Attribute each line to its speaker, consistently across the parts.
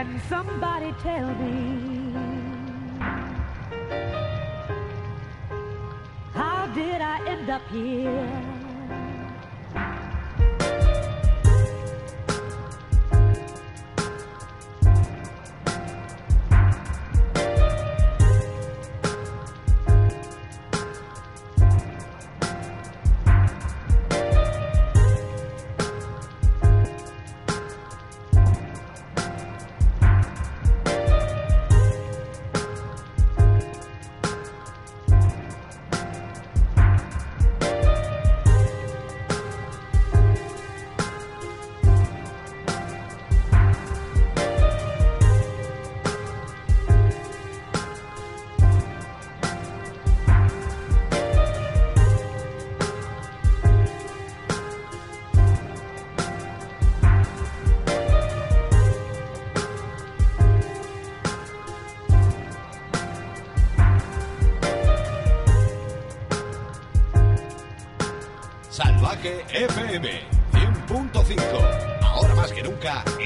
Speaker 1: Can somebody tell me how did I end up here?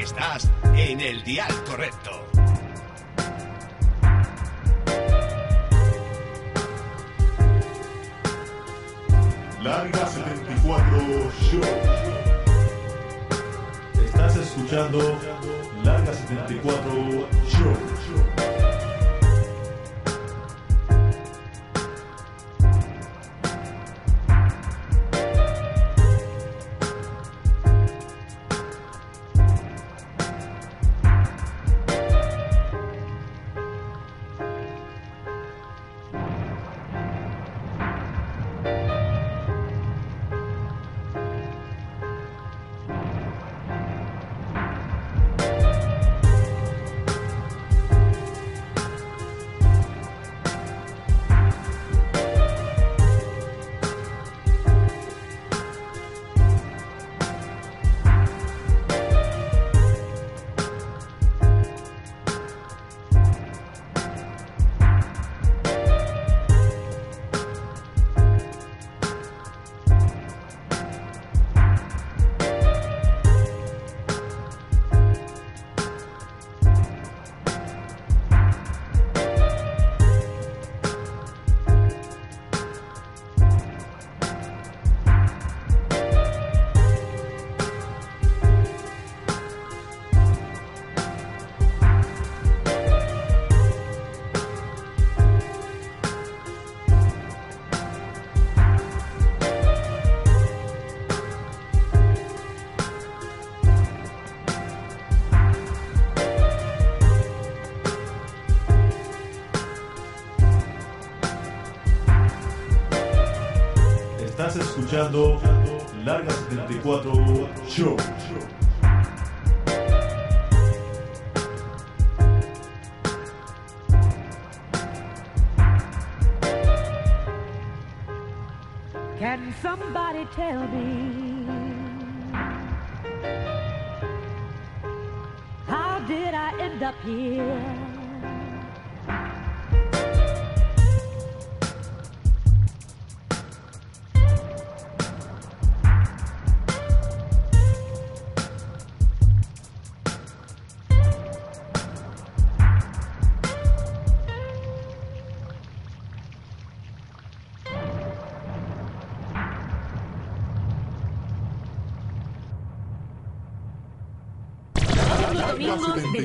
Speaker 2: Estás en el dial correcto.
Speaker 3: Larga 74 Show. Estás escuchando Larga 74 Show. Escuchando Larga 74 Show.
Speaker 1: Can somebody tell me how did I end up here?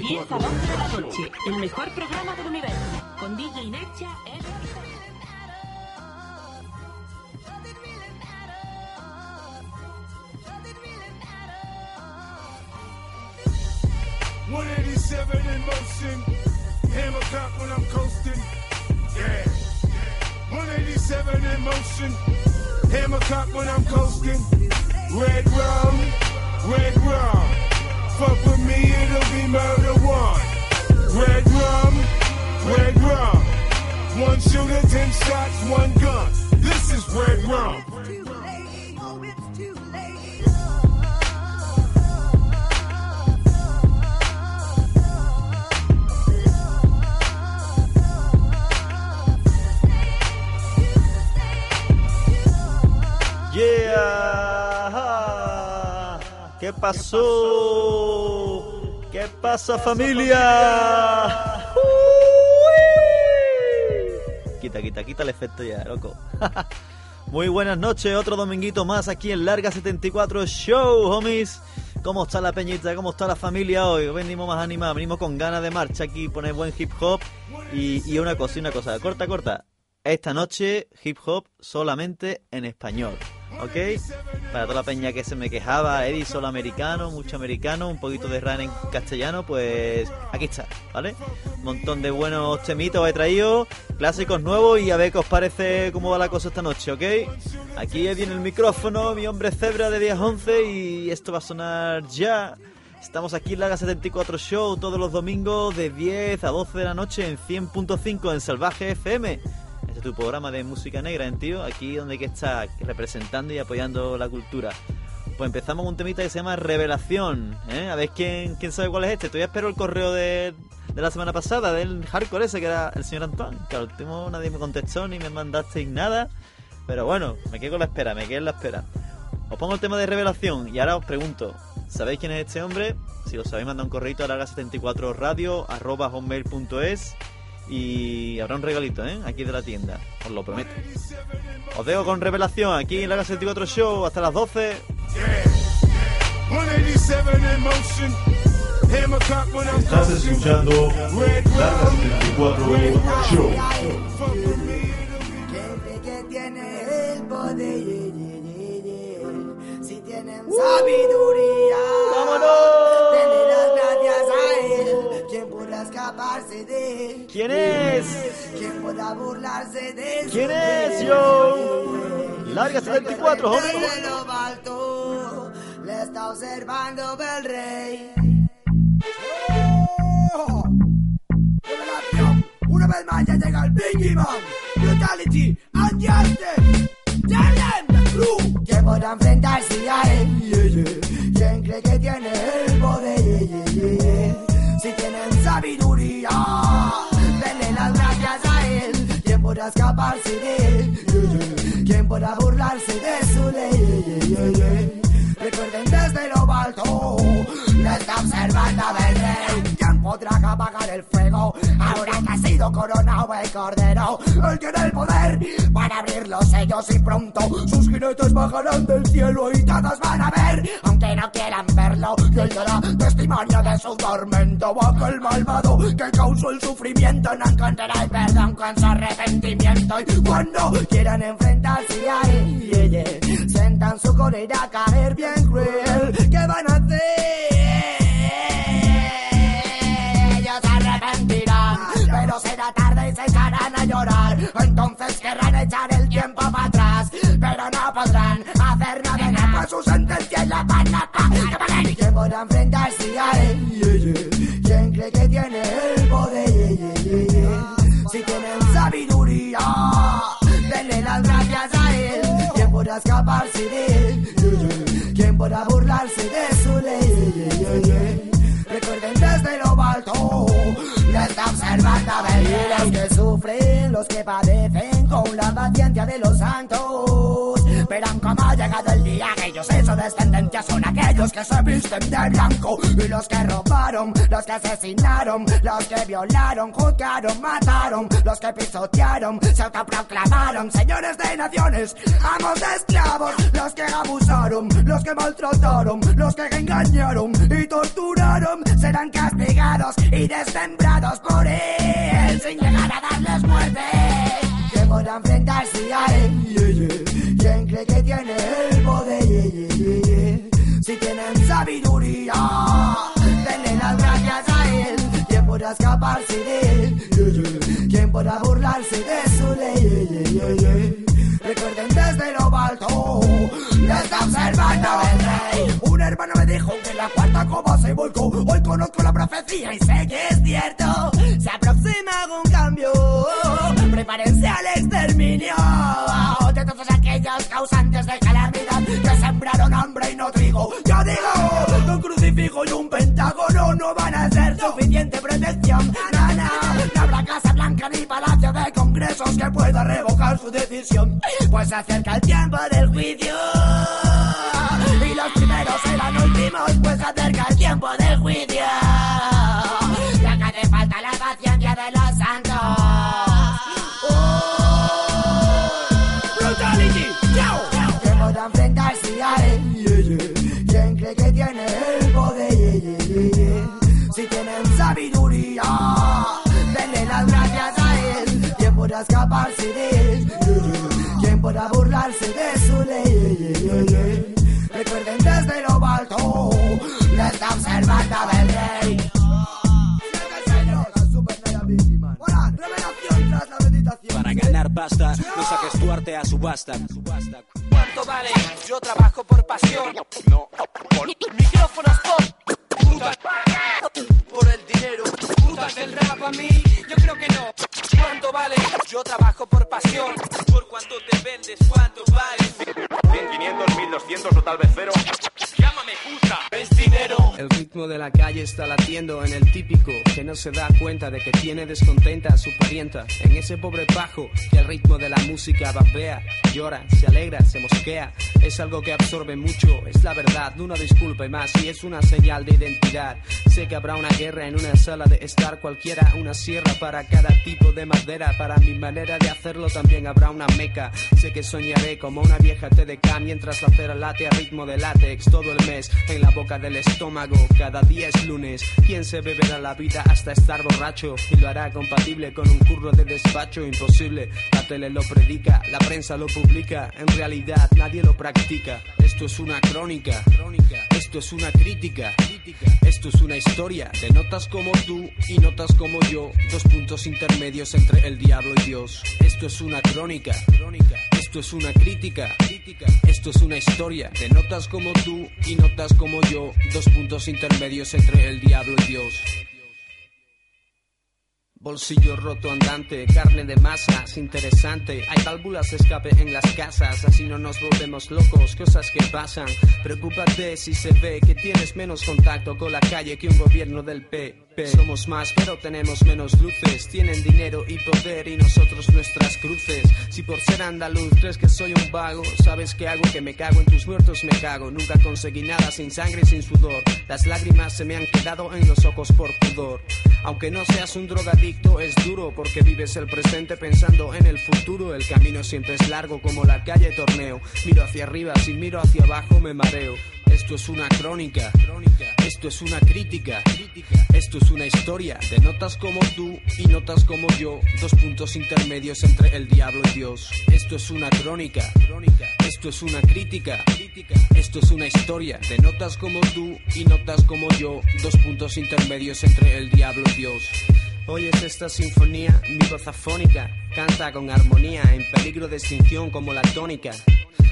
Speaker 4: 10 a 11 de la noche, el mejor programa del universo, con DJ Inertia, Ed-
Speaker 5: 187 in motion. Hammer cock when I'm coasting. Yeah. 187 in motion. Hammer cock when I'm coasting. Red rum, red rum. Fuck with me, it'll be murder one. Red rum, red rum. One shooter, ten shots, one gun. This is red rum.
Speaker 6: ¿Qué pasó? ¿Qué pasa familia? Quita, quita, quita el efecto ya, loco. Muy buenas noches, otro dominguito más aquí en Larga 74 Show, homies. ¿Cómo está la peñita? ¿Cómo está la familia hoy? Venimos más animados, venimos con ganas de marcha aquí, poner buen hip hop. Y, y una cosa, y una cosa, corta, corta. Esta noche hip hop solamente en español. ¿Ok? Para toda la peña que se me quejaba, Eddie solo americano, mucho americano, un poquito de run en castellano, pues aquí está, ¿vale? Un montón de buenos temitos he traído, clásicos nuevos y a ver qué os parece cómo va la cosa esta noche, ¿ok? Aquí viene el micrófono, mi hombre cebra de 10 a 11 y esto va a sonar ya. Estamos aquí en Laga 74 Show todos los domingos de 10 a 12 de la noche en 100.5 en Salvaje FM. Tu programa de música negra, ¿eh, tío. Aquí donde que estar representando y apoyando la cultura. Pues empezamos con un temita que se llama Revelación. ¿eh? A ver quién, quién sabe cuál es este. Todavía espero el correo de, de la semana pasada, del hardcore ese que era el señor Antoine. Que al último nadie me contestó ni me mandasteis nada. Pero bueno, me quedo con la espera, me quedo en la espera. Os pongo el tema de revelación y ahora os pregunto, ¿sabéis quién es este hombre? Si lo sabéis, manda un correo a larga74radio arroba hotmail.es y habrá un regalito, ¿eh? Aquí de la tienda, os lo prometo. Os dejo con revelación aquí en Larga 74 Show hasta las 12.
Speaker 7: 187 in motion. Hammer cock when I'm
Speaker 3: Estás escuchando Larga 74 Show.
Speaker 8: Gente que tiene el poder, si tienen sabiduría, denle podrá escaparse de él?
Speaker 6: ¿Quién es?
Speaker 8: ¿Quién podrá burlarse de él?
Speaker 6: ¿Quién es yo? Larga 74, homie.
Speaker 8: Desde lo alto le está observando el rey. ¡Oh! Una vez más ya llega el Biggie Man, Brutality and Justice. The crew. ¿Quién podrá enfrentarse rey. ¿Quién podrá apagar el fuego? Ahora que ha sido coronado el cordero. Él tiene el poder para abrir los sellos y pronto sus jinetes bajarán del cielo y todos van a ver, aunque no quieran verlo. Y él dará testimonio de su tormento. Bajo el malvado que causó el sufrimiento no encontrará el perdón con su arrepentimiento. Y cuando quieran enfrentarse a él, sentan su cólera a caer bien cruel. ¿Qué van a hacer? Llorar. Entonces querrán echar el tiempo para atrás, pero no podrán hacer nada. nada, Pues su sentencia es la pana ¿Quién podrá enfrentarse a él? ¿Quién cree que tiene el poder? Si tienen sabiduría, denle las gracias a él. ¿Quién podrá escaparse de él? ¿Quién podrá burlarse de su observando ver los que sufren, los que padecen con la paciencia de los santos. Verán cómo ha llegado el día que ellos en su descendencia son aquellos que se visten de blanco y los que robaron, los que asesinaron, los que violaron, juzgaron, mataron, los que pisotearon, se autoproclamaron señores de naciones, amos de esclavos, los que abusaron, los que maltrataron, los que engañaron y torturaron, serán castigados y desmembrados por él sin llegar a darles muerte. Que podrán enfrentarse a él. ¿Quién cree que tiene el poder? Si tienen sabiduría, denle las gracias a él. ¿Quién podrá escaparse de él? ¿Quién podrá burlarse de su ley? Recuerden desde lo alto, le está observando el rey. Un hermano me dijo que la cuarta copa se volcó. Hoy conozco la profecía y sé que es cierto. Se aproxima un cambio. Prepárense al exterminio aquellos causantes de calamidad que sembraron hambre y no trigo. Yo digo, un crucifijo y un pentágono no van a ser suficiente protección. No, no habrá casa blanca ni palacio de congresos que pueda revocar su decisión. Pues se acerca el tiempo del juicio. Y los primeros serán últimos, pues se acerca el tiempo del juicio. De su ley? Recuerden desde lo alto, la está observando del rey. Revelación tras la meditación.
Speaker 9: Para ganar pasta, no saques tu arte a subasta. ¿Cuánto vale? Yo trabajo por pasión. No. Por micrófonos por. Puta. Por el dinero. Putas el rap a mí. Yo creo que no. ¿Cuánto vale? Yo trabajo por pasión. Por cuánto te vendes, cuánto vale.
Speaker 10: 100, 500, 1200 o tal vez cero.
Speaker 9: El ritmo de la calle está latiendo en el típico que no se da cuenta de que tiene descontenta a su parienta. En ese pobre bajo que al ritmo de la música vapea, llora, se alegra, se mosquea. Es algo que absorbe mucho, es la verdad, una disculpa y más, y es una señal de identidad. Sé que habrá una guerra en una sala de estar cualquiera, una sierra para cada tipo de madera. Para mi manera de hacerlo también habrá una meca. Sé que soñaré como una vieja TDK mientras la cera late a ritmo de látex todo el mes en la boca del estómago. Día es lunes. ¿Quién se beberá la vida hasta estar borracho? Y lo hará compatible con un curro de despacho imposible. La tele lo predica, la prensa lo publica. En realidad nadie lo practica. Esto es una crónica. Esto es una crítica. Esto es una historia de notas como tú y notas como yo. Dos puntos intermedios entre el diablo y Dios. Esto es una crónica. Esto es una crítica. Esto es una historia de notas como tú y notas como yo. Dos puntos intermedios entre el diablo y Dios. Bolsillo roto andante, carne de masas, interesante. Hay válvulas de escape en las casas, así no nos volvemos locos, cosas que pasan. Preocúpate si se ve que tienes menos contacto con la calle que un gobierno del Somos más, pero tenemos menos luces. Tienen dinero y poder y nosotros nuestras cruces. Si por ser andaluz crees que soy un vago, sabes que hago que me cago en tus muertos, me cago. Nunca conseguí nada sin sangre y sin sudor. Las lágrimas se me han quedado en los ojos por pudor. Aunque no seas un drogadicto, es duro porque vives el presente pensando en el futuro. El camino siempre es largo como la calle torneo. Miro hacia arriba, si miro hacia abajo me mareo. Esto es una crónica, esto es una crítica, esto es una historia de notas como tú y notas como yo, dos puntos intermedios entre el diablo y Dios. Esto es una crónica, esto es una crítica, esto es una historia de notas como tú y notas como yo, dos puntos intermedios entre el diablo y Dios. Oyes esta sinfonía, mi voz afónica, canta con armonía, en peligro de extinción como la tónica.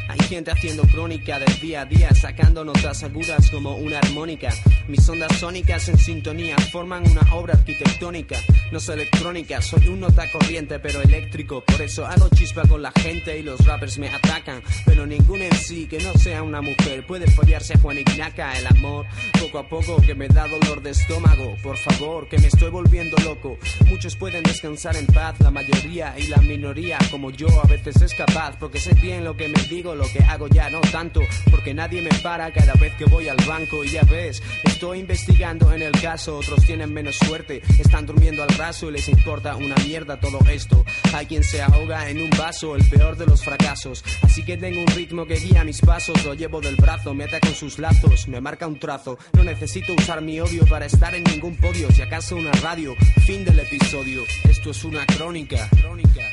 Speaker 9: Hay gente haciendo crónica del día a día, sacando notas agudas como una armónica. Mis ondas sónicas en sintonía forman una obra arquitectónica. No soy electrónica, soy un nota corriente pero eléctrico. Por eso hago chispa con la gente y los rappers me atacan. Pero ningún en sí que no sea una mujer puede follarse a Juan Ignaca. El amor, poco a poco, que me da dolor de estómago. Por favor, que me estoy volviendo loco. Muchos pueden descansar en paz, la mayoría y la minoría, como yo, a veces es capaz. Porque sé bien lo que me digo, lo que hago ya no tanto. Porque nadie me para cada vez que voy al banco. Y ya ves, estoy investigando en el caso. Otros tienen menos suerte, están durmiendo al raso y les importa una mierda todo esto. Hay quien se ahoga en un vaso, el peor de los fracasos. Así que tengo un ritmo que guía mis pasos, lo llevo del brazo, me ata con sus lazos, me marca un trazo. No necesito usar mi odio para estar en ningún podio, si acaso una radio. Fin del episodio. Esto es una crónica.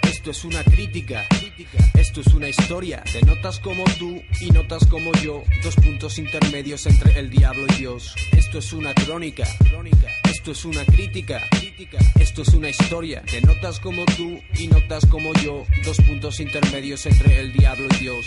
Speaker 9: Esto es una crítica. Esto es una historia de notas como tú y notas como yo. Dos puntos intermedios entre el diablo y Dios. Esto es una crónica. Esto es una crítica. Esto es una historia de notas como tú y notas como yo. Dos puntos intermedios entre el diablo y Dios.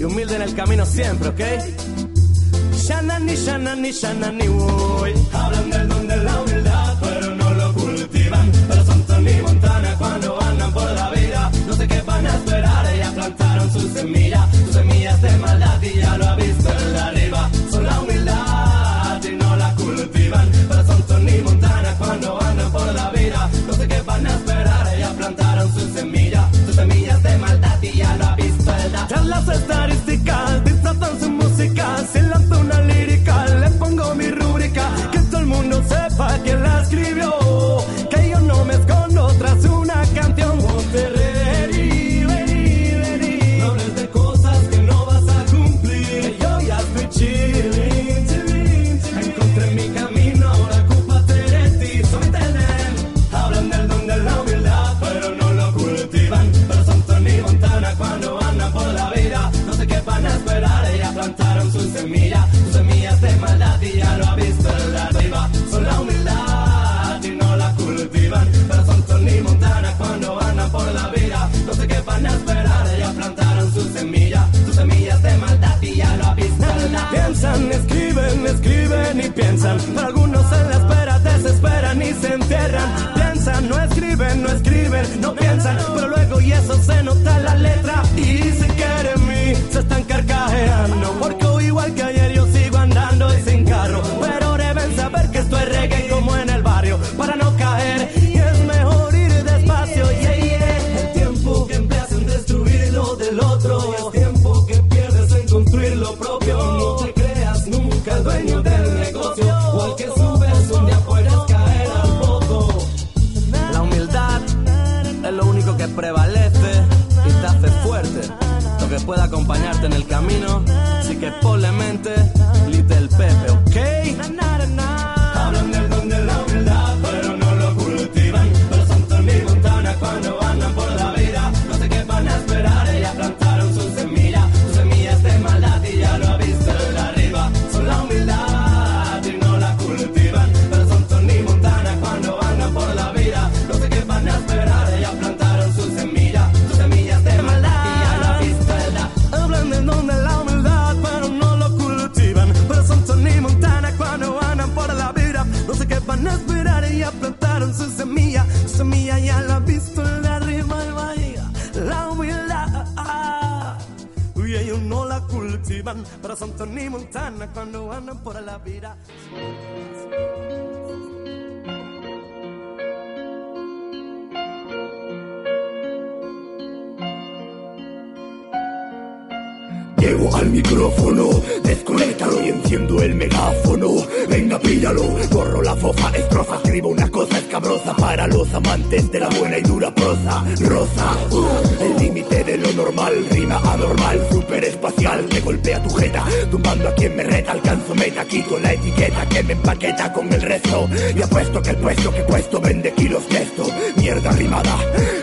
Speaker 9: Y humilde en el camino siempre, ¿ok? Shanani, shanani, shanani, voy.
Speaker 11: Y
Speaker 12: apuesto que el puesto que puesto vende kilos de esto. Mierda rimada,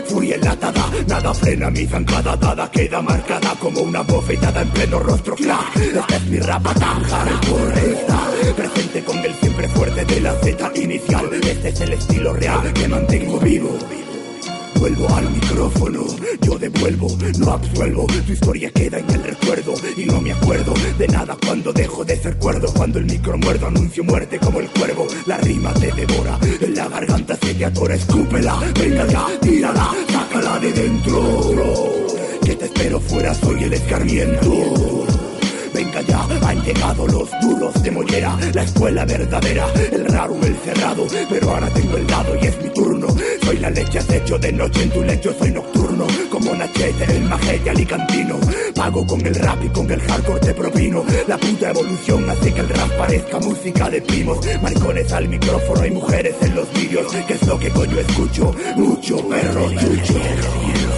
Speaker 12: furia enlatada. Nada frena mi zancada, dada queda marcada como una bofetada en pleno rostro. Clack, esta es mi rapata, hardcore está presente con el siempre fuerte de la Z inicial. Este es el estilo real que mantengo vivo vuelvo al micrófono, yo devuelvo, no absuelvo, tu historia queda en el recuerdo. Y no me acuerdo de nada cuando dejo de ser cuerdo, cuando el micro muerdo anuncio muerte como el cuervo, la rima te devora, en la garganta se te atora, escúpela, venga ya, tírala, sácala de dentro, que te espero fuera, soy el escarmiento venga ya, han llegado los duros de mollera, la escuela verdadera, el raro, el cerrado, pero ahora tengo el dado y es mi turno. Soy la leche acecho de noche en tu lecho, soy nocturno, como Nachete, el majete alicantino. Pago con el rap y con el hardcore te propino. La puta evolución hace que el rap parezca música de primos. Maricones al micrófono y mujeres en los vídeos, que es lo que coño escucho. Mucho perro chucho.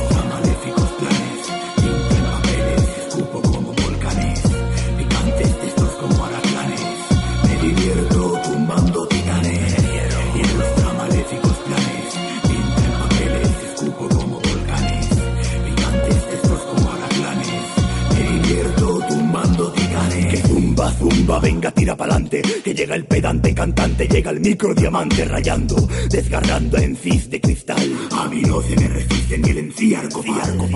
Speaker 12: zumba, venga, tira pa'lante, que llega el pedante cantante, llega el micro diamante rayando, desgarrando en cis de cristal. A mí no se me resiste ni el encía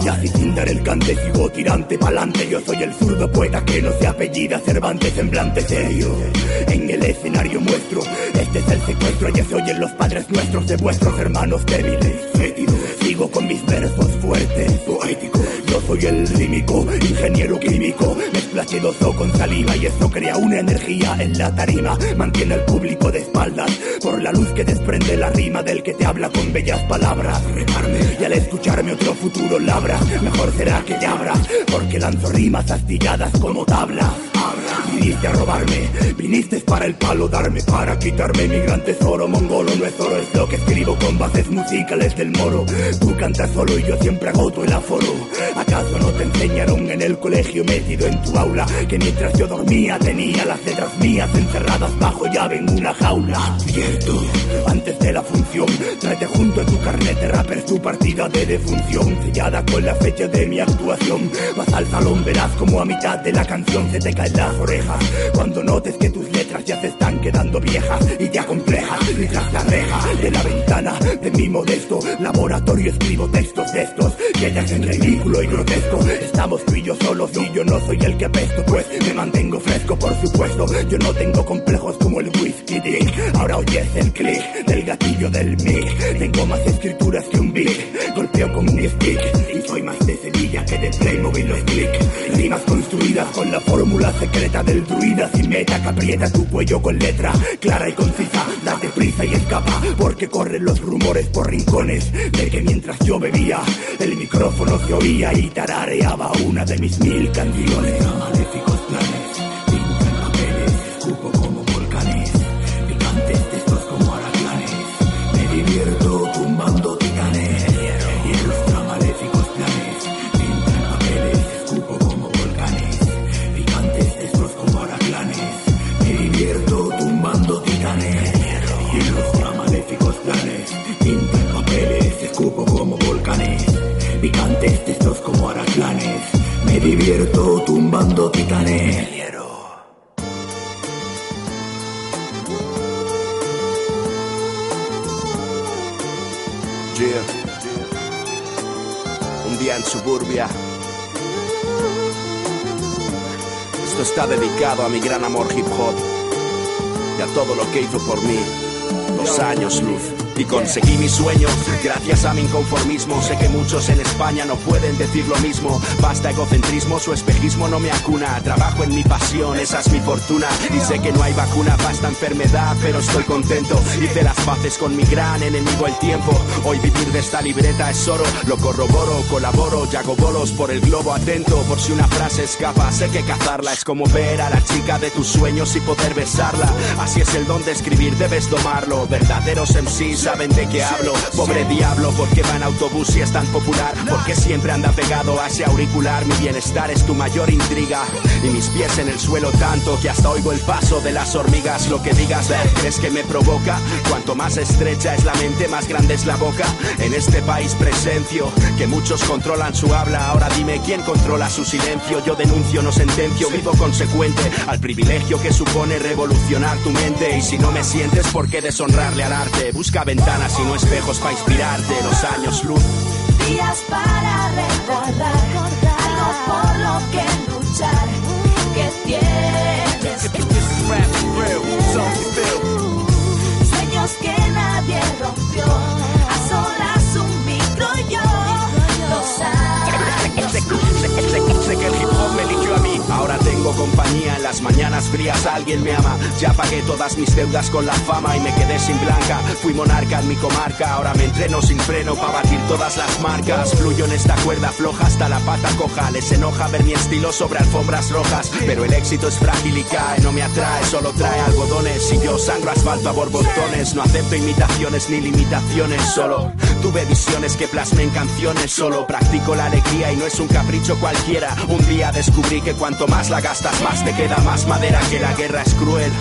Speaker 12: Ya sin el cante, sigo tirante pa'lante, yo soy el zurdo poeta que no se apellida Cervantes, semblante serio. En el escenario muestro, este es el secuestro, ya se oyen los padres nuestros de vuestros hermanos débiles con mis versos fuertes, poéticos. Yo soy el rímico, ingeniero químico, mezclachedoso con saliva y eso crea una energía en la tarima. Mantiene al público de espaldas por la luz que desprende la rima del que te habla con bellas palabras. Remarme y al escucharme otro futuro labra, mejor será que abra, porque lanzo rimas astilladas como tabla. Viniste a robarme, viniste para el palo darme, para quitarme mi gran tesoro mongolo. No es oro, es lo que escribo con bases musicales del moro. Tú cantas solo y yo siempre agoto el aforo. ¿Acaso no te enseñaron en el colegio metido en tu aula que mientras yo dormía tenía las letras mías encerradas bajo llave en una jaula? Cierto, antes de la función, tráete junto a tu carnet de rapper tu partida de defunción sellada con la fecha de mi actuación. Vas al salón, verás como a mitad de la canción se te caen las Cuando notes que tus letras ya se están quedando viejas y te acomplejas y tras la reja de la ventana de mi modesto laboratorio escribo textos de estos que te hacen ridículo y grotesco. Estamos tú y yo solos y yo no soy el que apesto, pues me mantengo fresco, por supuesto. Yo no tengo complejos como el whisky dick. Ahora oyes el click del gatillo del mic. Tengo más escrituras que un big. Golpeo con mi stick y soy más de Sevilla que de Playmobil los click. Rimas construidas con la fórmula secreta del druida sin meta que aprieta tu cuello con letra clara y concisa. Date prisa y escapa porque corren los rumores por rincones de que mientras yo bebía el micrófono se oía y tarareaba una de mis mil canciones. Picantes textos como araclanes. Me divierto tumbando titanes.
Speaker 13: Yeah. Un día en suburbia. Esto está dedicado a mi gran amor hip hop y a todo lo que hizo por mí. Los años luz. Y conseguí mi sueño gracias a mi inconformismo. Sé que muchos en España no pueden decir lo mismo. Basta egocentrismo, su espejismo no me acuna. Trabajo en mi pasión, esa es mi fortuna. Y sé que no hay vacuna para esta enfermedad, pero estoy contento. Hice las paces con mi gran enemigo el tiempo. Hoy vivir de esta libreta es oro. Lo corroboro, colaboro y hago bolos por el globo atento. Por si una frase escapa, sé que cazarla es como ver a la chica de tus sueños y poder besarla. Así es el don de escribir, debes tomarlo. Verdaderos MCs saben de qué hablo. Pobre diablo, porque va en autobús y es tan popular. Porque siempre anda pegado a ese auricular. Mi bienestar es tu mayor intriga. Y mis pies en el suelo tanto que hasta oigo el paso de las hormigas. Lo que digas, ¿crees que me provoca? Cuanto más estrecha es la mente, más grande es la boca. En este país presencio que muchos controlan su habla. Ahora dime quién controla su silencio. Yo denuncio, no sentencio, vivo consecuente al privilegio que supone revolucionar tu mente. Y si no me sientes, ¿por qué deshonrarle al arte? Busca ventanas y no espejos para inspirarte. Los años luz.
Speaker 14: Días para recordar algo por lo que luchar. Que tienes sueños que nadie rompió.
Speaker 13: Compañía en las mañanas frías. Alguien me ama. Ya pagué todas mis deudas con la fama y me quedé sin blanca. Fui monarca en mi comarca. Ahora me entreno sin freno para batir todas las marcas. Fluyo en esta cuerda floja hasta la pata coja. Les enoja ver mi estilo sobre alfombras rojas. Pero el éxito es frágil y cae. No me atrae, solo trae algodones. Y yo sangro asfalto a borbotones. No acepto imitaciones ni limitaciones. Solo tuve visiones que plasmé en canciones. Solo practico la alegría y no es un capricho cualquiera. Un día descubrí que cuanto más la gastas, más te queda más madera que la guerra es cruel.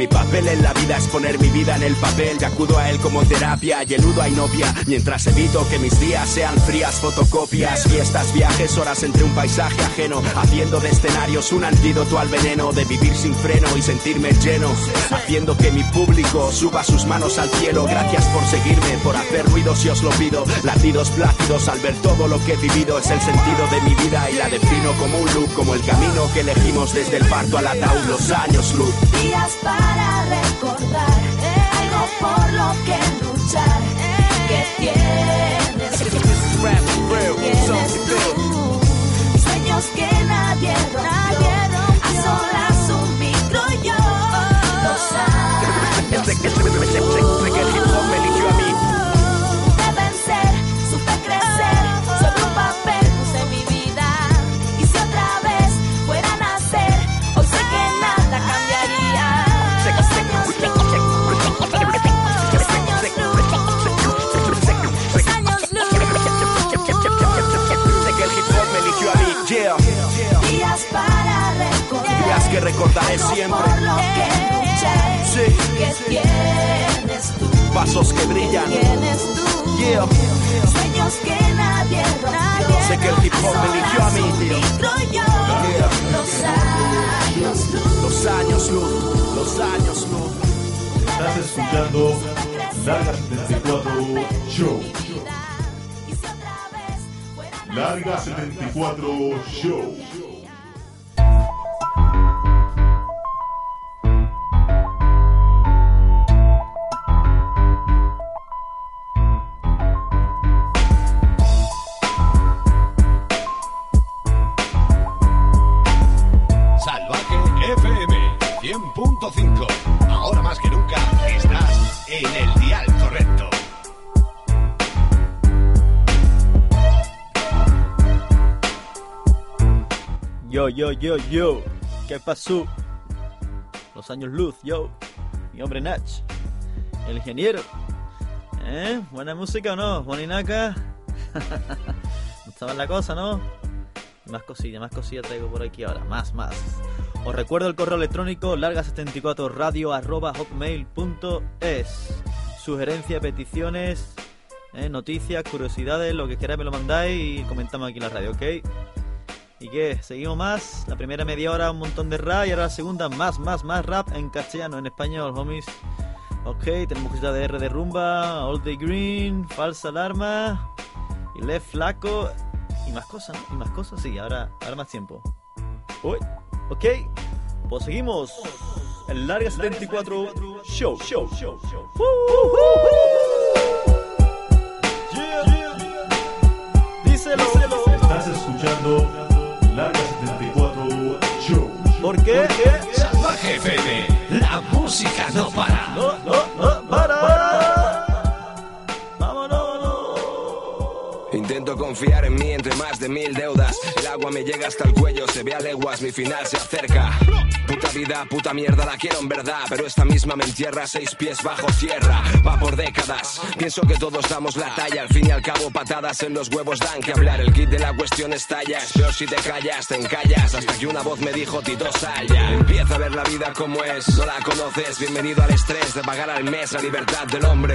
Speaker 13: Mi papel en la vida es poner mi vida en el papel. Y acudo a él como terapia y eludo a Inopia. Mientras evito que mis días sean frías fotocopias, fiestas, viajes, horas entre un paisaje ajeno, haciendo de escenarios un antídoto al veneno de vivir sin freno y sentirme lleno, haciendo que mi público suba sus manos al cielo. Gracias por seguirme, por hacer ruido si os lo pido, latidos plácidos al ver todo lo que he vivido. Es el sentido de mi vida y la defino como un loop, como el camino que elegimos desde el parto al ataúd, los años luz
Speaker 14: para recordar algo por lo que luchar. Que tienes tienes tú sueños
Speaker 15: que nadie rompe. Recordaré siempre.
Speaker 14: Por lo que luché,
Speaker 15: Sí.
Speaker 14: que tienes tú,
Speaker 15: Pasos que brillan.
Speaker 14: tienes tú.
Speaker 15: Yeah.
Speaker 14: Sueños que nadie rompió.
Speaker 15: Sé que el hip hop me eligió a mí, tío.
Speaker 14: Yo, los años luz.
Speaker 15: Los años luz, los años luz.
Speaker 3: Estás escuchando Larga 74 Show. Larga 74 Show.
Speaker 6: Yo, yo, yo. ¿Qué pasó? Los años luz, yo. Mi hombre Nach. El ingeniero. ¿Eh? ¿Buena música o no? Juaninaka. Estaba la cosa, ¿no? Más cosillas, más cosillas traigo por aquí ahora. Más, más. Os recuerdo el correo electrónico larga74radio arroba hotmail.es. Sugerencias, peticiones, eh, noticias, curiosidades, lo que queráis me lo mandáis y comentamos aquí en la radio, ¿ok? ¿Y qué? Seguimos más. La primera media hora un montón de rap y ahora la segunda más, más, más rap en castellano, en español, homies. Ok, tenemos cositas de R de rumba, All Day Green, Falsa Alarma, y Left Flaco y más cosas, ¿no? Y más cosas, sí, ahora, ahora más tiempo. Uy, ok, pues seguimos. El Larga 74 Show, show, show, show. Díselo.
Speaker 3: Estás escuchando Larga 74 Show.
Speaker 6: ¿Por qué?
Speaker 2: Salvaje FM, la música no para.
Speaker 6: No, no, no, para.
Speaker 15: Intento confiar en mí entre más de mil deudas. El agua me llega hasta el cuello, se ve a leguas, mi final se acerca. Puta vida, puta mierda, la quiero en verdad. Pero esta misma me entierra seis pies bajo tierra. Va por décadas. Pienso que todos damos la talla. Al fin y al cabo, patadas en los huevos dan que hablar. El kit de la cuestión estalla. Es peor si te callas, te encallas. Hasta que una voz me dijo, Tito, sal ya. Empieza a ver la vida como es. No la conoces. Bienvenido al estrés de pagar al mes la libertad del hombre.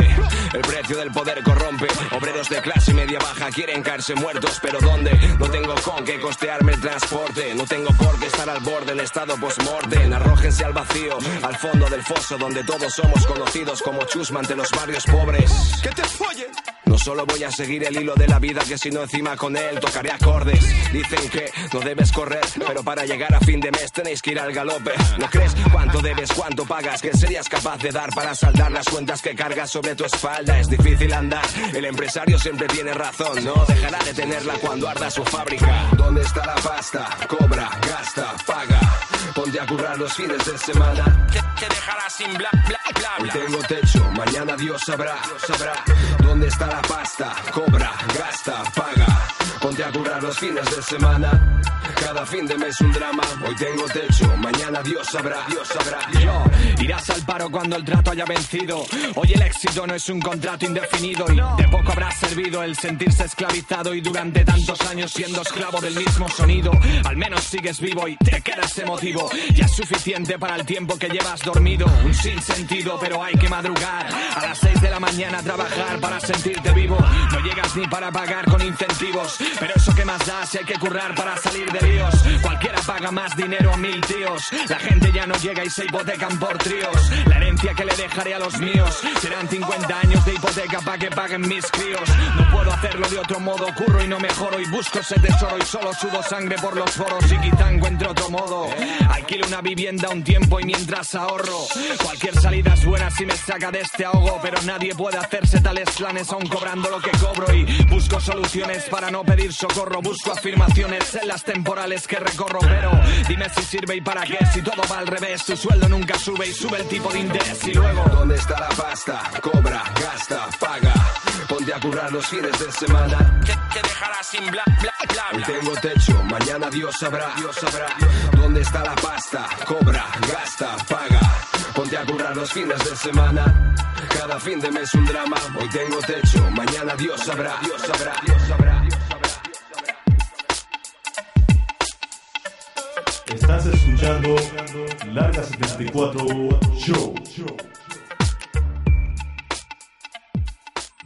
Speaker 15: El precio del poder corrompe. Obreros de clase media baja quieren caerse muertos, pero ¿dónde? No tengo con qué costearme el transporte. No tengo por qué estar al borde en estado post-mortem. Arrójense al vacío, al fondo del foso, donde todos somos conocidos como chusma ante los barrios pobres. ¡Que te follen! No solo voy a seguir el hilo de la vida, que si no encima con él tocaré acordes. Dicen que no debes correr, pero para llegar a fin de mes tenéis que ir al galope. ¿No crees cuánto debes, cuánto pagas? ¿Qué serías capaz de dar para saldar las cuentas que cargas sobre tu espalda? Es difícil andar, el empresario siempre tiene razón, no dejará de tenerla cuando arda su fábrica. ¿Dónde está la pasta? Cobra, gasta, paga. Ponte a currar los fines de semana. Te, te dejará sin bla, bla, bla, bla. Hoy tengo techo, mañana Dios sabrá, Dios sabrá. ¿Dónde está la pasta? Cobra, gasta, paga. Ponte a currar los fines de semana. Cada fin de mes un drama. Hoy tengo techo, mañana Dios sabrá, Dios sabrá.
Speaker 16: Yo, irás al paro cuando el trato haya vencido. Hoy el éxito no es un contrato indefinido y de poco habrá servido el sentirse esclavizado y durante tantos años siendo esclavo del mismo sonido. Al menos sigues vivo y te quedas emotivo. Ya es suficiente para el tiempo que llevas dormido. Un sinsentido, pero hay que madrugar. A las 6 de la mañana trabajar para sentirte vivo. No llegas ni para pagar con incentivos. Pero eso que más da si hay que currar para salir de líos. Cualquiera más dinero a mil tíos. La gente ya no llega y se hipotecan por tríos. La herencia que le dejaré a los míos serán 50 años de hipoteca para que paguen mis críos. No puedo hacerlo de otro modo, curro y no mejoro. Y busco ese tesoro y solo sudo sangre por los foros. Y quizá encuentre otro modo. Alquilo una vivienda un tiempo y mientras ahorro. Cualquier salida es buena si me saca de este ahogo. Pero nadie puede hacerse tales planes aún cobrando lo que cobro. Y busco soluciones para no pedir socorro. Busco afirmaciones en las temporales que recorro. Pero dime si sirve y para qué. Si todo va al revés, tu sueldo nunca sube y sube el tipo de interés. Y luego.
Speaker 15: ¿Dónde está la pasta? Cobra, gasta, paga. Ponte a currar los fines de semana.
Speaker 16: Te, te dejará sin bla, bla, bla,
Speaker 15: Hoy tengo techo, mañana Dios sabrá, Dios sabrá. ¿Dónde está la pasta? Cobra, gasta, paga. Ponte a currar los fines de semana. Cada fin de mes un drama. Hoy tengo techo, mañana Dios sabrá, Dios sabrá, Dios sabrá.
Speaker 3: Estás escuchando Larga 74 Show.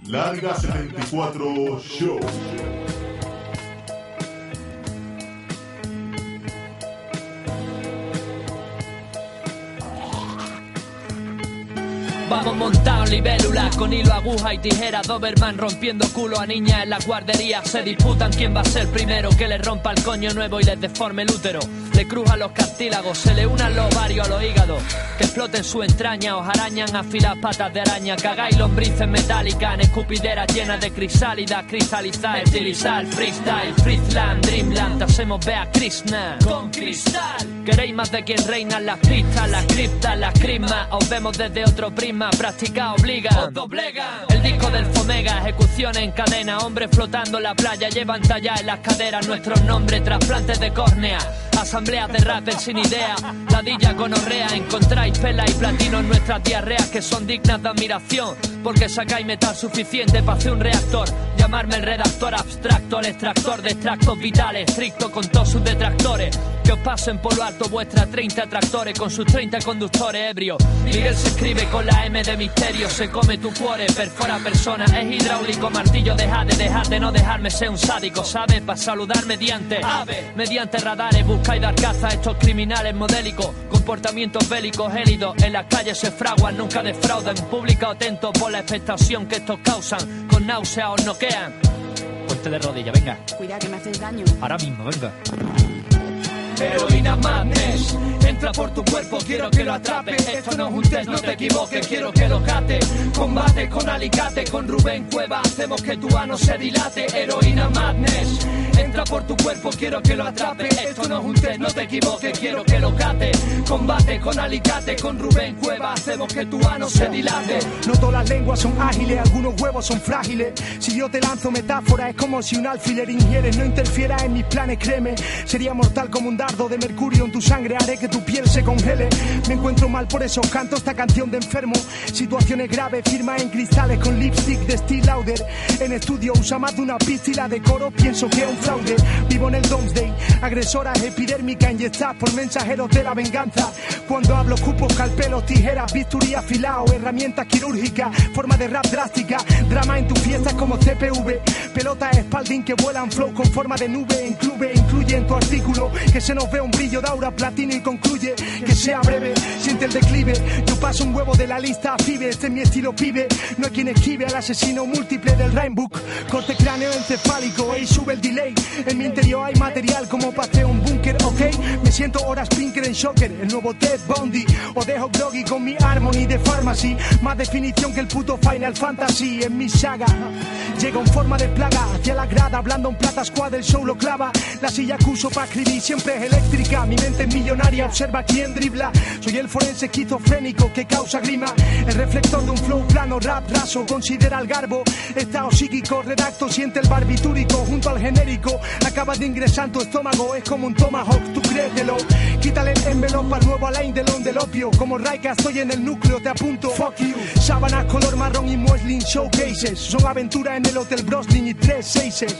Speaker 3: Larga 74 Show.
Speaker 17: Vamos montados libélula con hilo, aguja y tijera. Doberman rompiendo culo a niñas en la guardería. Se disputan quién va a ser primero que le rompa el coño nuevo y les deforme el útero. Le crujan los cartílagos, se le unan los ovarios a los hígados. Que exploten su entraña, os arañan afilas patas de araña. Cagáis lombrices metálicas en escupideras llenas de crisálidas. Cristalizar, estilizar, freestyle, freeland, dreamland. Hacemos ver a Krishna con cristal. Queréis más de quien reinan las pistas, las criptas, las crismas. Os vemos desde otro práctica obliga. Os doblega. El disco del Fomega, ejecución en cadena. Hombres flotando en la playa, llevan talla en las caderas nuestros nombres, trasplantes de córnea. Asambleas de rappers sin idea, ladilla con orrea. Encontráis pela y platino en nuestras diarreas que son dignas de admiración. Porque sacáis metal suficiente para hacer un reactor. Llamarme el redactor abstracto, el extractor de extractos vitales, estricto con todos sus detractores. Que os pasen por lo alto vuestras 30 tractores con sus 30 conductores ebrios. Miguel se escribe con la M de misterio, se come tu cuore, perfora persona, es hidráulico, martillo, deja de dejar de no dejarme ser un sádico, ¿sabes? Para saludar mediante ave, mediante radares, buscáis dar caza a estos criminales modélicos, comportamientos bélicos gélidos, en las calles se fraguan, nunca defraudan, público atento por la expectación que estos causan, con náusea os noquean. Ponte de rodilla, venga,
Speaker 18: Cuidado que me haces daño.
Speaker 17: ahora mismo, venga. Heroína madness, entra por tu cuerpo, quiero que lo atrape. Esto no es un test, no te equivoques, quiero que lo cate. Combate con alicate, con Rubén Cueva, hacemos que tu ano se dilate. Heroína madness, entra por tu cuerpo, quiero que lo atrape. Esto no es un test, no te equivoques, quiero que lo cate. Combate con alicate, con Rubén Cueva, hacemos que tu ano se dilate.
Speaker 19: No todas las lenguas son ágiles, algunos huevos son frágiles. Si yo te lanzo metáfora, es como si un alfiler ingieres. No interfiera en mis planes, créeme. Sería mortal como un dardo de mercurio en tu sangre. Haré que tu piel se congele. Me encuentro mal, por eso canto esta canción de enfermo. Situaciones graves, firma en cristales con lipstick de Steel Lauder. En estudio usa más de una pístila de coro. Pienso que un Vivo en el Domesday. Agresoras epidérmica inyectadas por mensajeros de la venganza. Cuando hablo, cupos, calpelos, tijeras, bisturí afilado, herramientas quirúrgicas, forma de rap drástica, drama en tus fiestas como CPV, pelotas espalding que vuelan flow con forma de nube, en clubes, incluye en tu artículo que se nos ve un brillo de aura platino y concluye que sea breve, siente el declive, yo paso un huevo de la lista a FIBE, este es mi estilo pibe, no hay quien esquive al asesino múltiple del Rainbook, corte cráneo encefálico, y sube el delay, en mi interior hay material como hacer un búnker, ok, me siento horas pinker en shocker, el nuevo Ted Bundy, o dejo groggy con mi harmony de pharmacy, más definición que el puto Final Fantasy en mi saga. Llega en forma de plaga hacia la grada, hablando en plata squad, el show lo clava. La silla que uso para escribir siempre es eléctrica. Mi mente es millonaria, observa quién dribla. Soy el forense esquizofrénico que causa grima. El reflector de un flow plano, rap raso, considera el garbo. Estado psíquico, redacto, siente el barbitúrico junto al genérico. Acaba de ingresar en tu estómago, es como un tomahawk, tú créetelo. Quítale el envelope al nuevo Alain Delon del opio. Como Raika estoy en el núcleo, te apunto. Fuck you. Sábanas color marrón y muslin showcases. Son aventuras en el Hotel Broslin y tres seises.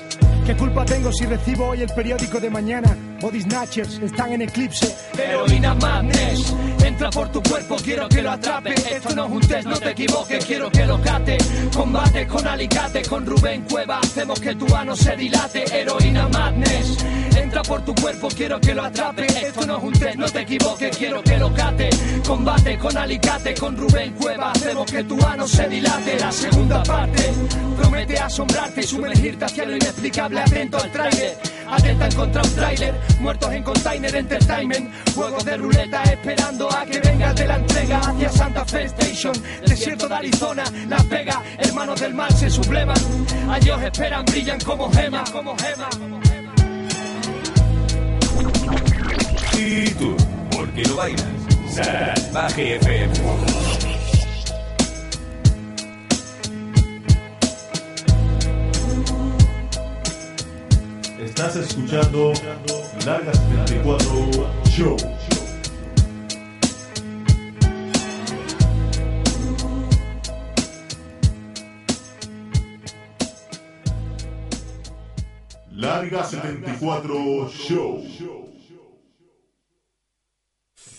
Speaker 19: ¿Qué culpa tengo si recibo hoy el periódico de mañana? Body Snatchers están en eclipse.
Speaker 17: Heroína madness, entra por tu cuerpo, quiero que lo atrape. Esto no es un test, no te equivoques, quiero que lo cate. Combate con alicate, con Rubén Cueva, hacemos que tu ano se dilate. Heroína madness, entra por tu cuerpo, quiero que lo atrape. Esto no es un test, no te equivoques, quiero que lo cate. Combate con alicate, con Rubén Cueva, hacemos que tu ano se dilate. La segunda parte promete asombrarte y sumergirte hacia lo inexplicable. Atento al trailer, atenta en contra un trailer. Muertos en container entertainment, juegos de ruleta esperando a que vengas de la entrega hacia Santa Fe Station, desierto de Arizona, Las Vegas, hermanos del mal se sublevan. A ellos esperan, brillan como gemas, como gemas.
Speaker 2: ¿Y tú? ¿Por qué no bailas? Salvaje.
Speaker 3: Estás escuchando Larga 74 Show. Larga 74 Show.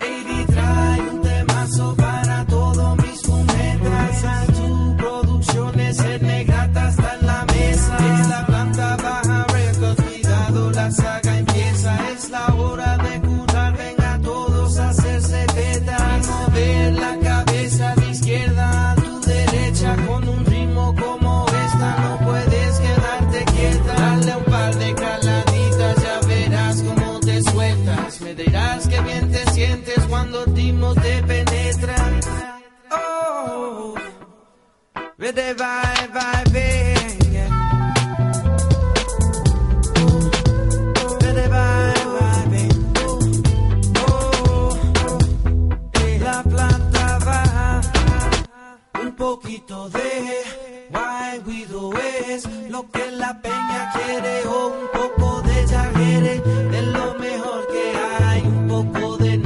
Speaker 20: hey. de
Speaker 11: va, va, ven. La planta baja, un poquito de White Widow es lo que la peña quiere o un poco de jagere, de lo mejor que hay, un poco de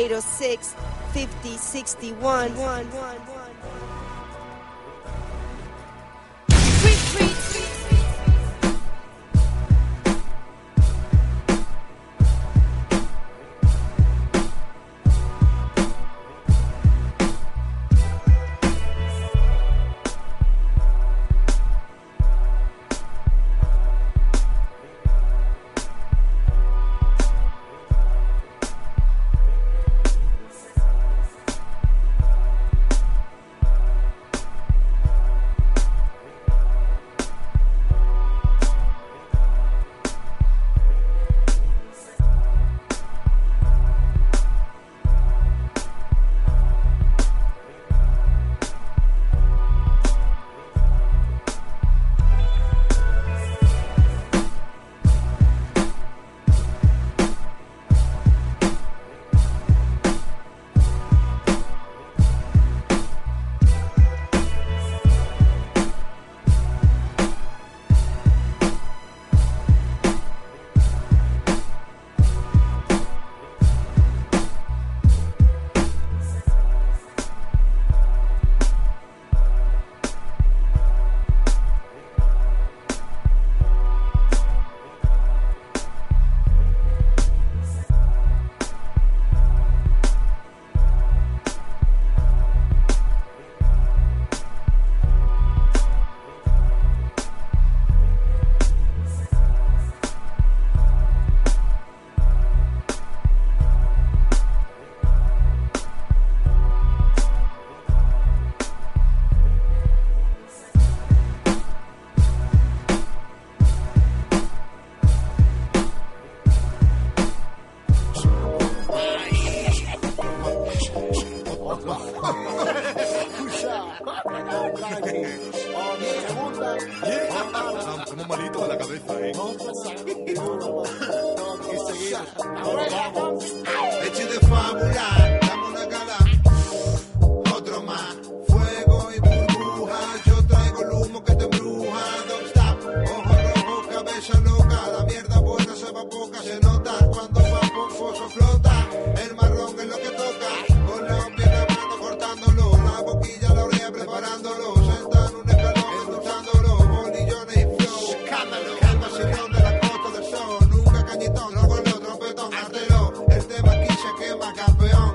Speaker 21: 806 5061.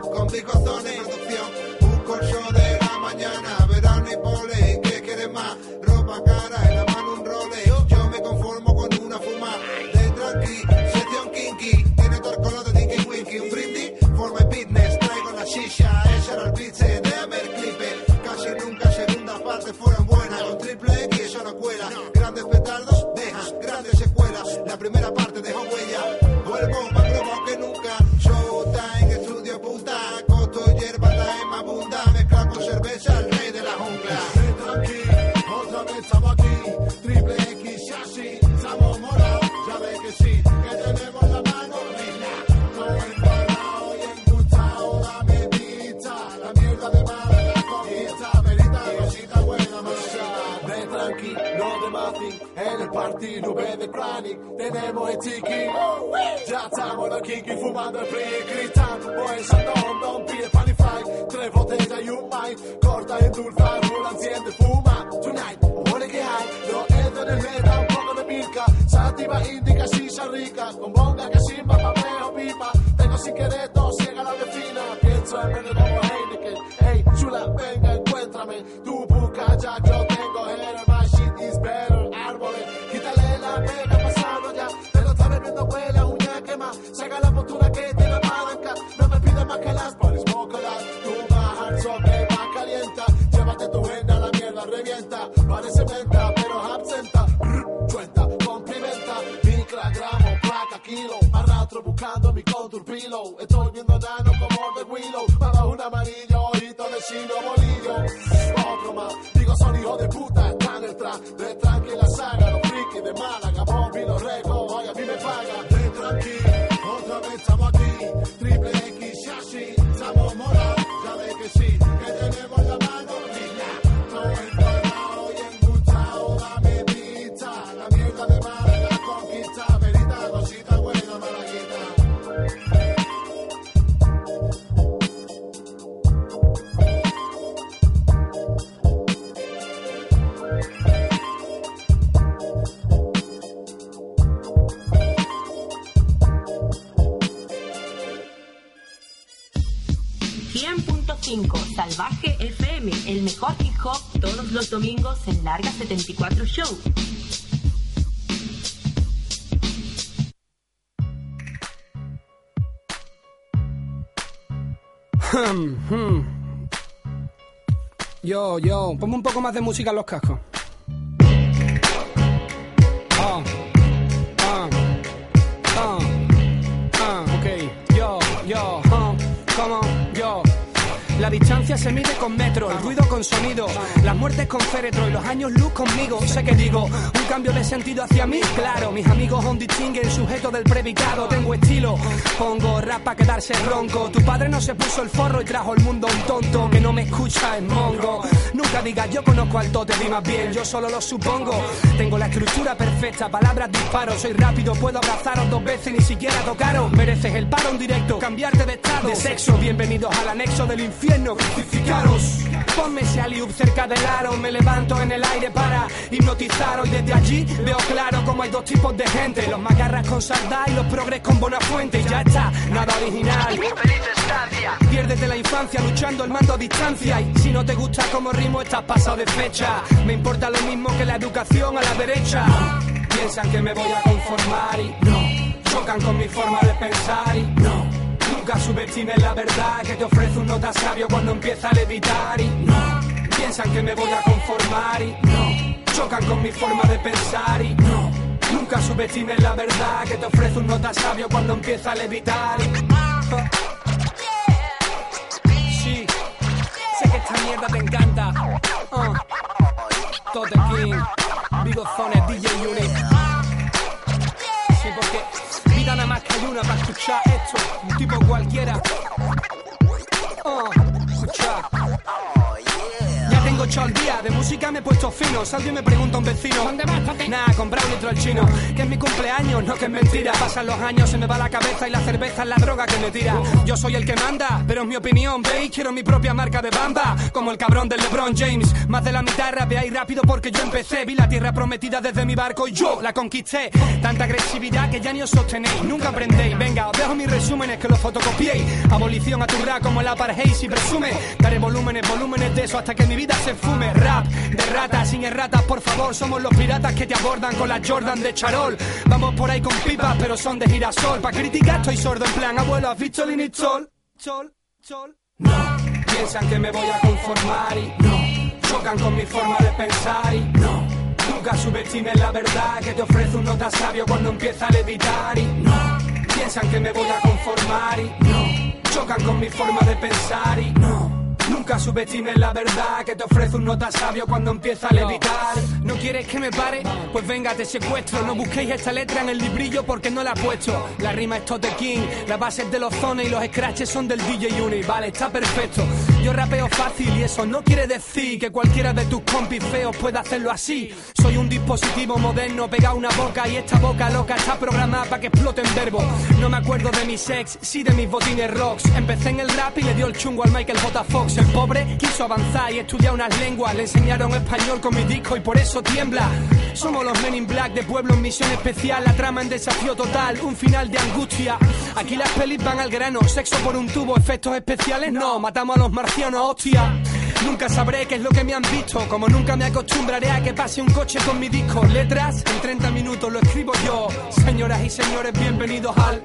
Speaker 7: Con bigozones paga.
Speaker 4: En Larga 74 Show.
Speaker 18: Hmm, hmm. Yo, yo, ponme un poco más de música en los cascos. Se mide con metro, el ruido con sonido, las muertes con féretro y los años luz conmigo. Sé que digo, un cambio de sentido hacia mí, claro. Mis amigos aún distinguen sujeto del predicado. Tengo estilo, pongo rap para quedarse ronco. Tu padre no se puso el forro y trajo al mundo un tonto que no me escucha en mongo. Nunca digas yo conozco al tote, di más bien, yo solo lo supongo. Tengo la estructura perfecta, palabras disparo, soy rápido, puedo abrazaros dos veces ni siquiera tocaros. Mereces el paro directo, cambiarte de estado, de sexo. Bienvenidos al anexo del infierno, crucificaros. Ponme ese aliub cerca del aro, me levanto en el aire para hipnotizaros. Desde allí veo claro como hay dos tipos de gente: los macarras con sardá y los progres con buena fuente. Y ya está, nada original. Piérdete la infancia luchando el mando a distancia. Y si no te gusta como rimo, estás pasado de fecha. Me importa lo mismo que la educación a la derecha. Piensan que me voy a conformar y no. Chocan con mi forma de pensar y no. Nunca subestimes la verdad que te ofrece un nota sabio cuando empieza a levitar y no. Piensan que me voy a conformar y no. Chocan con mi forma de pensar y no. Nunca subestimes la verdad que te ofrece un nota sabio cuando empieza a levitar. Sí, sé que esta mierda te encanta. Uh. Tote King, Big Ozone, una para escuchar esto. Un tipo cualquiera. Al día, de música me he puesto fino. Salgo y me pregunta un vecino. ¿Dónde vas, Nah, comprar un litro al chino. Que es mi cumpleaños, no que es mentira. Pasan los años, se me va la cabeza y la cerveza es la droga que me tira. Yo soy el que manda, pero es mi opinión, veis. Quiero mi propia marca de bamba, como el cabrón del LeBron James. Más de la mitad rapeáis rápido porque yo empecé. Vi la tierra prometida desde mi barco y yo la conquisté. Tanta agresividad que ya ni os sostenéis, nunca aprendéis. Venga, os dejo mis resúmenes que los fotocopiéis. Abolición a tu rap como el apartheid si presume. Daré volúmenes, volúmenes de eso hasta que mi vida se fume. Rap de ratas, sin erratas, por favor. Somos los piratas que te abordan con la Jordan de Charol. Vamos por ahí con pipas, pero son de girasol. Pa' criticar estoy sordo en plan, abuelo, ¿has visto el Sol? Sol, sol. No, piensan que me voy a conformar y no. Chocan con mi forma de pensar y no. Nunca subestimes la verdad que te ofrece un nota sabio cuando empieza a levitar y no. Piensan que me voy a conformar y no. Chocan con mi forma de pensar y no. Nunca subestimes la verdad que te ofrece un nota sabio cuando empieza a levitar. ¿No quieres que me pare? Pues venga, te secuestro. No busquéis esta letra en el librillo porque no la he puesto. La rima es Tote King, la base es de los zones y los scratches son del DJ Uni. Vale, está perfecto. Yo rapeo fácil y eso no quiere decir que cualquiera de tus compis feos pueda hacerlo así. Soy un dispositivo moderno pegado a una boca y esta boca loca está programada para que exploten verbos. No me acuerdo de mi sex, sí de mis botines rocks. Empecé en el rap y le dio el chungo al Michael J. Fox. El pobre quiso avanzar y estudiar unas lenguas. Le enseñaron español con mi disco y por eso tiembla. Somos los Men in Black de pueblo en misión especial. La trama en desafío total, un final de angustia. Aquí las pelis van al grano, sexo por un tubo, efectos especiales no. Matamos a los marcianos, Nunca sabré qué es lo que me han visto, como nunca me acostumbraré a que pase un coche con mi disco. Letras, en 30 minutos lo escribo yo. Señoras y señores, bienvenidos al...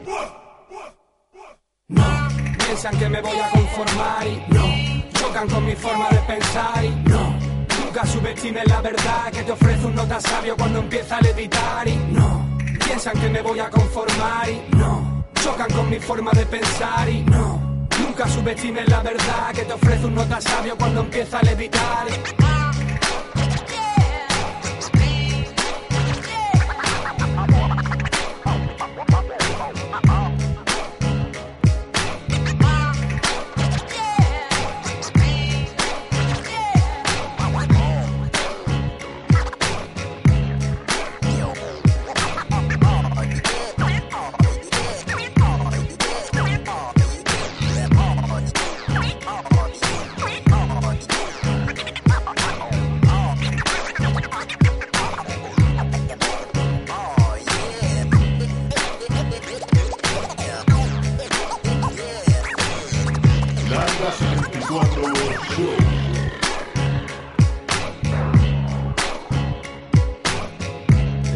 Speaker 18: No, piensan que me voy a conformar y no. Chocan con mi forma de pensar y no. Nunca subestimes la verdad que te ofrece un nota sabio cuando empieza a levitar y no. Piensan que me voy a conformar y no. Chocan con mi forma de pensar y no. Nunca subestimes la verdad que te ofrece un nota sabio cuando empieza a levitar.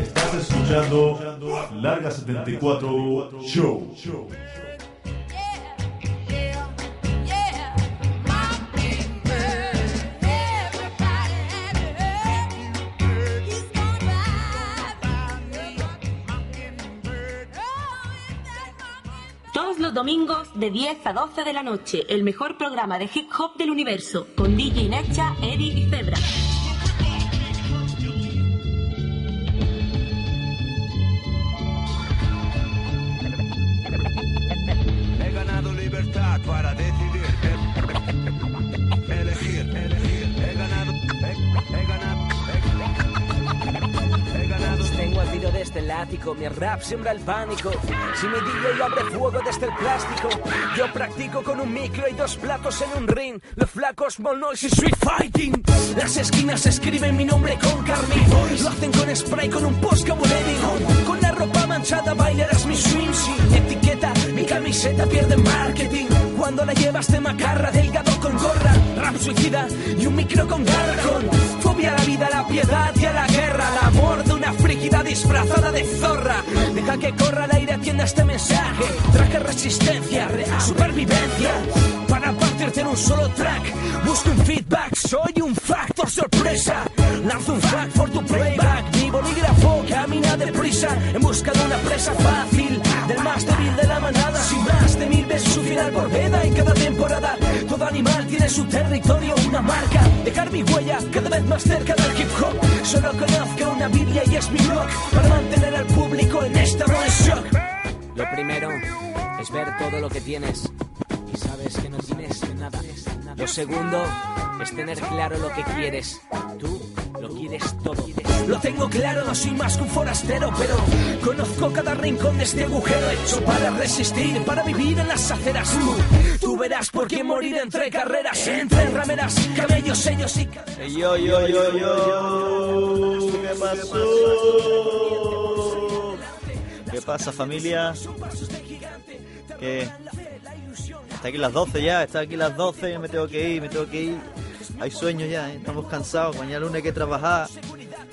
Speaker 3: Estás escuchando Larga 74 Show.
Speaker 4: Domingos de 10 a 12 de la noche, el mejor programa de hip hop del universo, con DJ Necha, Eddie y Zebra.
Speaker 9: El ático, mi rap siembra el pánico. Si mi DJ abre fuego desde el plástico, yo practico con un micro y dos platos en un ring. Los flacos, small y street fighting. Las esquinas escriben mi nombre con carmín. Lo hacen con spray, con un post como. Con la ropa manchada bailarás mi swing etiqueta. Mi camiseta pierde marketing. Cuando la llevas de macarra, delgado con gorra. Rap suicida y un micro con gargón. Fobia a la vida, la piedad y a la guerra. El amor de una frígida disfrazada de zorra. Deja que corra el aire, atienda este mensaje. Traje resistencia, supervivencia. Para partirte en un solo track. Busco un feedback, soy un factor sorpresa. Lanzo un fact for tu playback. Mi bolígrafo camina deprisa en busca de una presa fácil. Del más débil de la manada. Sin más de mil veces su final por veda en cada temporada. Todo animal tiene su territorio, una marca. Dejar mi huella cada vez más cerca del hip hop. Solo conozco una Biblia y es mi blog. Para mantener al público en esta shock. Lo primero es ver todo lo que tienes sabes que no tienes nada. Lo segundo es tener claro lo que quieres. Tú lo quieres todo.
Speaker 10: Lo tengo claro, no soy más que un forastero, pero conozco cada rincón de este agujero hecho para resistir, para vivir en las aceras. Tú, tú verás por qué morir entre carreras, entre rameras, camellos, sellos y ca-
Speaker 6: Ey, Yo, yo, yo, yo. ¿Qué pasó? ¿Qué pasa, familia? ¿Qué? Está aquí las 12 ya, está aquí las 12, ya me tengo que ir, me tengo que ir. Hay sueños ya, ¿eh? estamos cansados, mañana lunes hay que trabajar.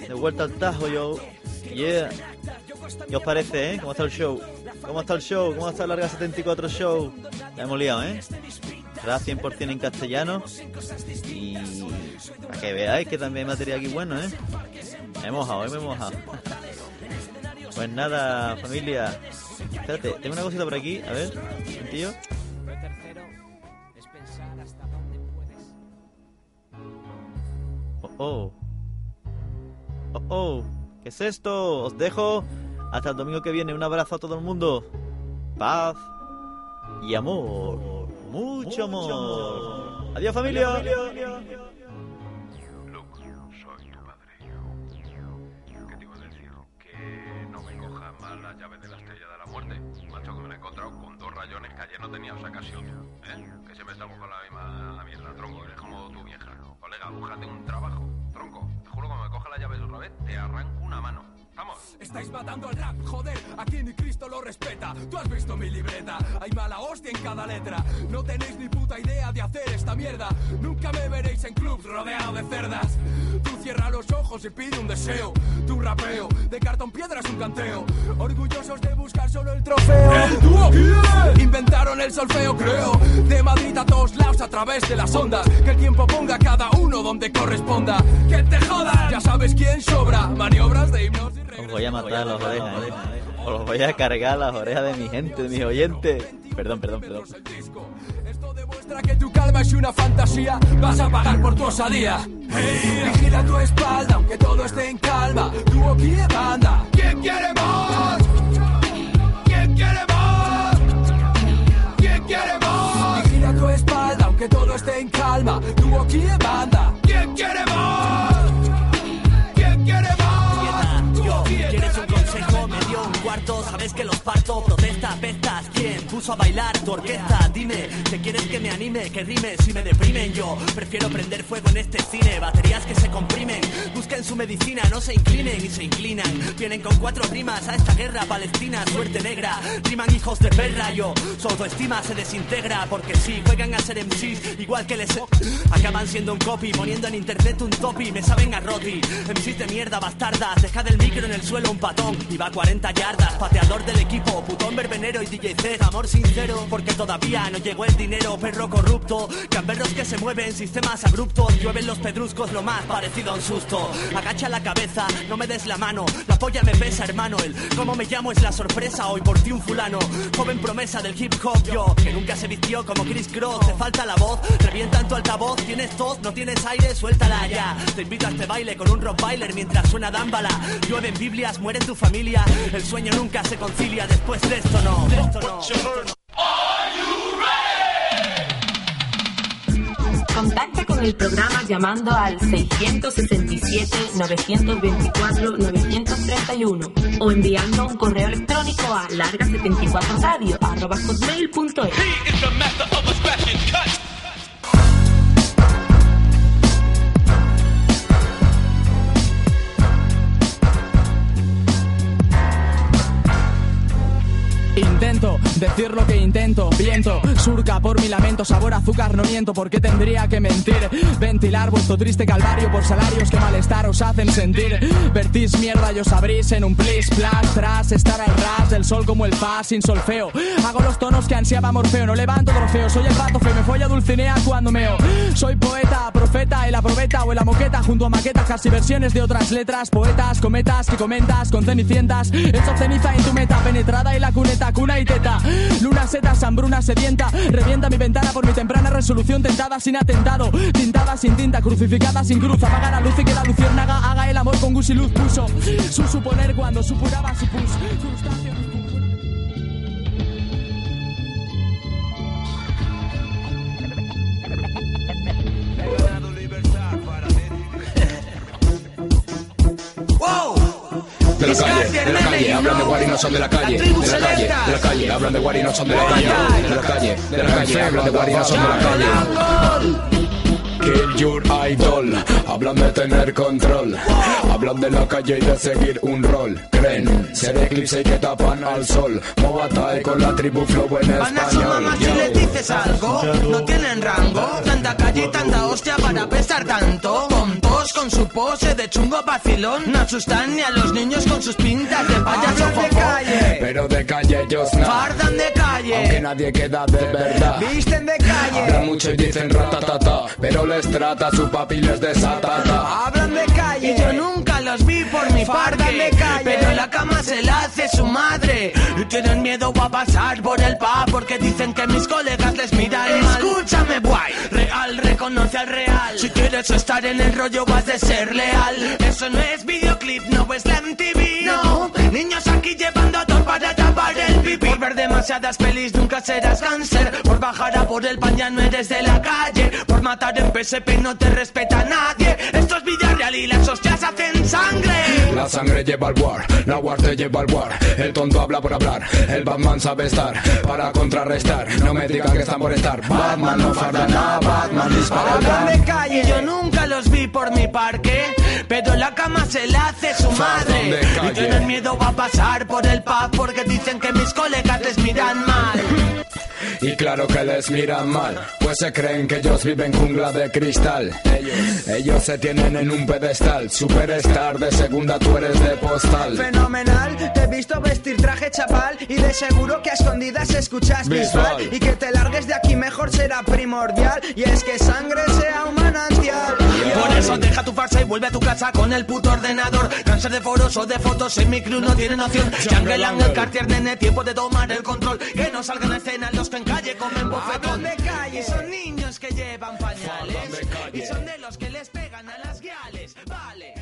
Speaker 6: De vuelta al tajo, yo. Yeah. ¿Qué os parece, eh? ¿Cómo está el show? ¿Cómo está el show? ¿Cómo está el Larga 74 Show? La hemos liado, ¿eh? Rap 100% en castellano. Y para que veáis que también hay material aquí bueno, ¿eh? Me he mojado, ¿eh? me he mojado. Pues nada, familia. Espérate, tengo una cosita por aquí, a ver,
Speaker 9: puedes.
Speaker 6: Oh, oh. Oh, oh. ¿Qué es esto? Os dejo. Hasta el domingo que viene. Un abrazo a todo el mundo. Paz y amor. Mucho amor. Adiós, familia.
Speaker 22: Luke, rayones que ayer no tenía ocasión. ¿Eh? Que siempre estamos con la misma mierda, tronco. Eres como tu vieja. Colega, búscate un trabajo, tronco. Te juro que me coja la llave otra vez, te arranco una mano. ¡Vamos!
Speaker 10: Estáis matando al rap, joder, aquí ni Cristo lo respeta. Tú has visto mi libreta, hay mala hostia en cada letra. No tenéis ni puta idea de hacer esta mierda. Nunca me veréis en clubs rodeado de cerdas. Cierra los ojos y pide un deseo. Tu rapeo, de cartón piedra es un canteo. Orgullosos de buscar solo el trofeo. El dúo, inventaron el solfeo, creo. De Madrid a todos lados a través de las ondas. Que el tiempo ponga a cada uno donde corresponda. Que te jodan, ya sabes quién sobra. Maniobras de himnos y
Speaker 6: Os voy a matar las orejas, ¿eh? Os voy a cargar las orejas de mi gente, de mis oyentes. Perdón, perdón, perdón.
Speaker 10: Demuestra que tu calma es una fantasía, vas a pagar por tu osadía. Vigila tu espalda, aunque todo esté en calma. Tu de banda. ¿Quién quiere más? ¿Quién quiere más? ¿Quién quiere más? Vigila tu espalda, aunque todo esté en calma. Tu de banda. ¿Quién quiere más? ¿Quién quiere más?
Speaker 13: ¿quieres un consejo? Me dio un cuarto, sabes que los parto. Protesta, pestas, ¿quién puso a bailar tu orquesta? Dime, ¿te quieres que me anime? Que rime si me deprimen yo. Prefiero prender fuego en este cine, baterías que se comprimen. Busquen su medicina, no se inclinen y se inclinan. Vienen con cuatro rimas a esta guerra palestina, suerte negra. Riman hijos de perra, yo. Su autoestima se desintegra porque sí, juegan a ser MCs igual que les. Acaban siendo un copy, poniendo en internet un topi, me saben a roti. MCs de mierda, bastardas, deja del micro en el suelo un patón. Y va a 40 yardas, pateador del equipo, putón verbenero y DJ Z, sincero. Porque todavía no llegó el dinero, perro corrupto. Gamberros que se mueven, sistemas abruptos. Llueven los pedruscos, lo más parecido a un susto. Agacha la cabeza, no me des la mano. La polla me pesa, hermano. El cómo me llamo es la sorpresa. Hoy por ti un fulano. Joven promesa del hip hop, yo. Que nunca se vistió como Chris Cross. Te falta la voz, revienta en tu altavoz. Tienes tos, no tienes aire, suéltala ya. Te invito a este baile con un rock bailer mientras suena dámbala. Llueven Biblias, muere tu familia. El sueño nunca se concilia. Después de esto no. De esto no.
Speaker 4: El programa llamando al 667-924-931 o enviando un correo electrónico a larga74radio.com.
Speaker 23: Intento decir lo que intento, viento, surca por mi lamento, sabor azúcar, no miento, porque tendría que mentir? Ventilar vuestro triste calvario por salarios que malestar os hacen sentir. Vertís mierda y os abrís en un plis, plas, tras estar al ras del sol como el fa sin solfeo. Hago los tonos que ansiaba Morfeo, no levanto trofeo, soy el pato feo, me folla Dulcinea cuando meo. Soy poeta, profeta, en la probeta o la moqueta, junto a maquetas, casi versiones de otras letras, poetas, cometas que comentas con cenicientas. Hecho ceniza en tu meta, penetrada en la cuneta, cuna y Luna seta, hambruna sedienta, revienta mi ventana por mi temprana resolución tentada sin atentado. Tintada sin tinta, crucificada sin cruz, apaga la luz y que la luciérnaga haga el amor con gus y luz puso. Su suponer cuando supuraba su pus.
Speaker 16: De la calle, de la calle, hablan de Guari, no son de la calle, de la calle, de la calle, hablan de Guari, no son de la calle, de la calle, de la calle, hablan de Guari, no son de la calle. Kill your idol, hablan de tener control, hablan de la calle y de seguir un rol. Creen ser eclipse y que tapan al sol. Movatai con la tribu flow en
Speaker 24: Van a su
Speaker 16: español.
Speaker 24: mamá si le dices algo, no tienen rango. Tanta calle y tanta hostia para pesar tanto. Con su pose de chungo vacilón. No asustan ni a los niños con sus pintas de payaso
Speaker 16: de calle. Pero de calle ellos no.
Speaker 24: Fardan de calle.
Speaker 16: Aunque nadie queda de verdad.
Speaker 24: Visten de calle.
Speaker 16: Hablan mucho y dicen ratatata, pero les trata su papi les desatata.
Speaker 24: Hablan de calle. Y yo nunca los vi por mi parque. de calle. Pero en la cama se la hace su madre. Y tienen miedo a pasar por el pub porque dicen que mis colegas les miran mal. Escúchame, guay. Real reconoce al real. Si quieres estar en el rollo vas de ser leal. Eso no es videoclip, no es la MTV. No, niños aquí llevando todo para tapar el pipí. Por ver demasiadas pelis nunca serás cáncer. Por bajar a por el pan ya no eres de la calle. Por matar en PSP no te respeta nadie. Esto es Villarreal y las hostias hacen sangre.
Speaker 16: La sangre lleva al war, la war te lleva al war. El tonto habla por hablar, el Batman sabe estar para contrarrestar. No me digan que están por estar. Batman no farda nada, Batman dispara
Speaker 24: Hablan de calle. Yo nunca los vi por mi parque, pero la cama se la hace su madre. Y tienen miedo a pasar por el pub porque dicen que mis colegas les miran mal.
Speaker 16: Y claro que les miran mal, pues se creen que ellos viven jungla de cristal. Ellos, ellos se tienen en un pedestal, superstar de segunda, tú eres de postal.
Speaker 25: Fenomenal, te he visto vestir traje chapal y de seguro que a escondidas escuchas
Speaker 16: Visual.
Speaker 25: Bisbal y que te largues de aquí mejor será primordial y es que sangre sea un manantial.
Speaker 24: Por eso deja tu farsa y vuelve a tu casa con el puto ordenador. Cáncer de foros o de fotos en mi crew no tienen opción. Jungle Angel, Cartier, nene, tiempo de tomar el control. Que no salgan a escena los en calle comen bofetón.
Speaker 25: de calle.
Speaker 24: Son niños que llevan pañales. Y son de los que les pegan a las guiales. Vale,